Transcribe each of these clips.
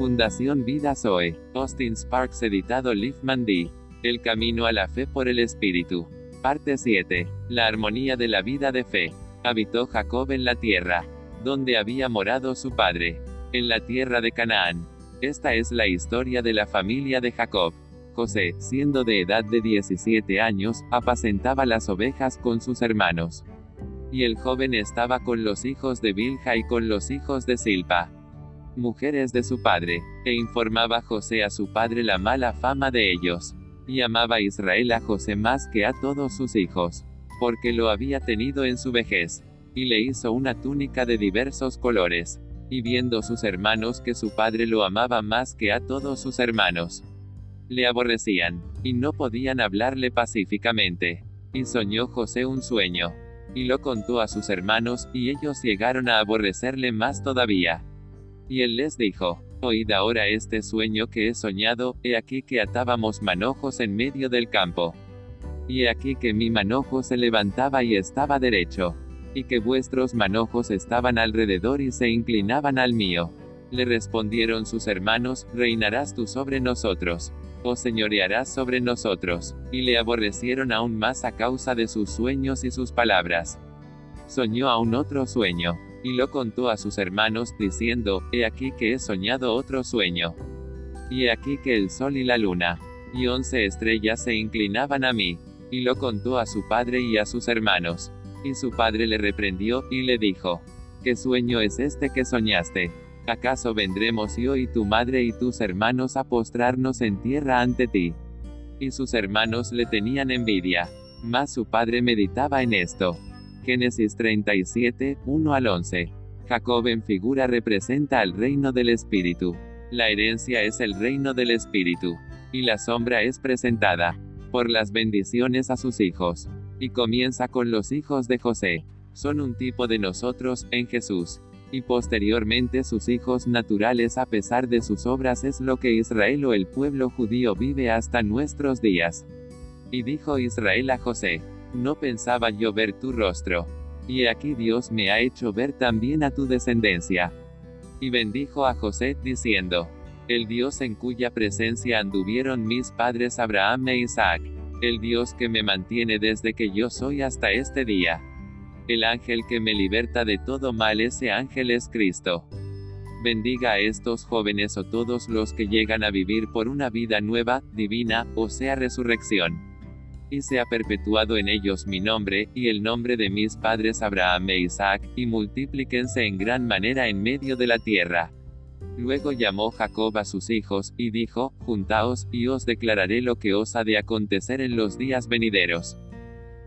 Fundación Vida Zoe. Austin Sparks editado Liefman D. El camino a la fe por el Espíritu. Parte 7. La armonía de la vida de fe. Habitó Jacob en la tierra, donde había morado su padre, en la tierra de Canaán. Esta es la historia de la familia de Jacob. José, siendo de edad de 17 años, apacentaba las ovejas con sus hermanos. Y el joven estaba con los hijos de Bilha y con los hijos de Silpa, mujeres de su padre, e informaba José a su padre la mala fama de ellos. Y amaba Israel a José más que a todos sus hijos, porque lo había tenido en su vejez, y le hizo una túnica de diversos colores. Y viendo sus hermanos que su padre lo amaba más que a todos sus hermanos, le aborrecían, y no podían hablarle pacíficamente. Y soñó José un sueño, y lo contó a sus hermanos, y ellos llegaron a aborrecerle más todavía. Y él les dijo, Oíd ahora este sueño que he soñado, he aquí que atábamos manojos en medio del campo. Y he aquí que mi manojo se levantaba y estaba derecho. Y que vuestros manojos estaban alrededor y se inclinaban al mío. Le respondieron sus hermanos, reinarás tú sobre nosotros o señorearás sobre nosotros, y le aborrecieron aún más a causa de sus sueños y sus palabras. Soñó aún otro sueño, y lo contó a sus hermanos, diciendo, He aquí que he soñado otro sueño. Y he aquí que el sol y la luna, y once estrellas se inclinaban a mí, y lo contó a su padre y a sus hermanos. Y su padre le reprendió, y le dijo, ¿Qué sueño es este que soñaste? ¿Acaso vendremos yo y tu madre y tus hermanos a postrarnos en tierra ante ti? Y sus hermanos le tenían envidia. Mas su padre meditaba en esto. Génesis 37, 1 al 11. Jacob en figura representa al reino del Espíritu. La herencia es el reino del Espíritu. Y la sombra es presentada por las bendiciones a sus hijos. Y comienza con los hijos de José. Son un tipo de nosotros, en Jesús y posteriormente sus hijos naturales a pesar de sus obras es lo que Israel o el pueblo judío vive hasta nuestros días. Y dijo Israel a José, no pensaba yo ver tu rostro. Y aquí Dios me ha hecho ver también a tu descendencia. Y bendijo a José, diciendo, el Dios en cuya presencia anduvieron mis padres Abraham e Isaac, el Dios que me mantiene desde que yo soy hasta este día. El ángel que me liberta de todo mal, ese ángel es Cristo. Bendiga a estos jóvenes o todos los que llegan a vivir por una vida nueva, divina, o sea resurrección. Y se ha perpetuado en ellos mi nombre, y el nombre de mis padres Abraham e Isaac, y multiplíquense en gran manera en medio de la tierra. Luego llamó Jacob a sus hijos, y dijo, Juntaos, y os declararé lo que os ha de acontecer en los días venideros.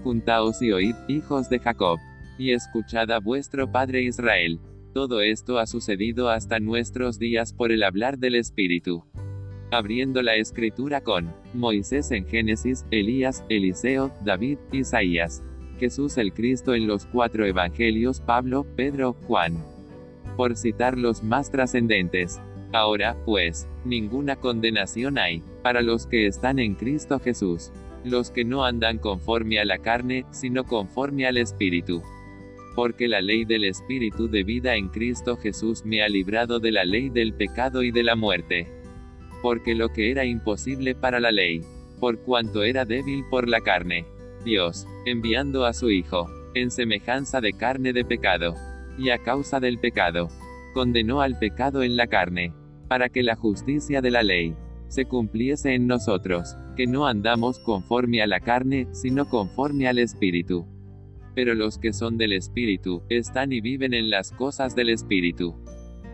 Juntaos y oíd, hijos de Jacob y escuchad a vuestro Padre Israel. Todo esto ha sucedido hasta nuestros días por el hablar del Espíritu. Abriendo la escritura con Moisés en Génesis, Elías, Eliseo, David, Isaías. Jesús el Cristo en los cuatro evangelios, Pablo, Pedro, Juan. Por citar los más trascendentes. Ahora, pues, ninguna condenación hay, para los que están en Cristo Jesús. Los que no andan conforme a la carne, sino conforme al Espíritu porque la ley del Espíritu de vida en Cristo Jesús me ha librado de la ley del pecado y de la muerte. Porque lo que era imposible para la ley, por cuanto era débil por la carne, Dios, enviando a su Hijo, en semejanza de carne de pecado, y a causa del pecado, condenó al pecado en la carne, para que la justicia de la ley se cumpliese en nosotros, que no andamos conforme a la carne, sino conforme al Espíritu. Pero los que son del Espíritu, están y viven en las cosas del Espíritu.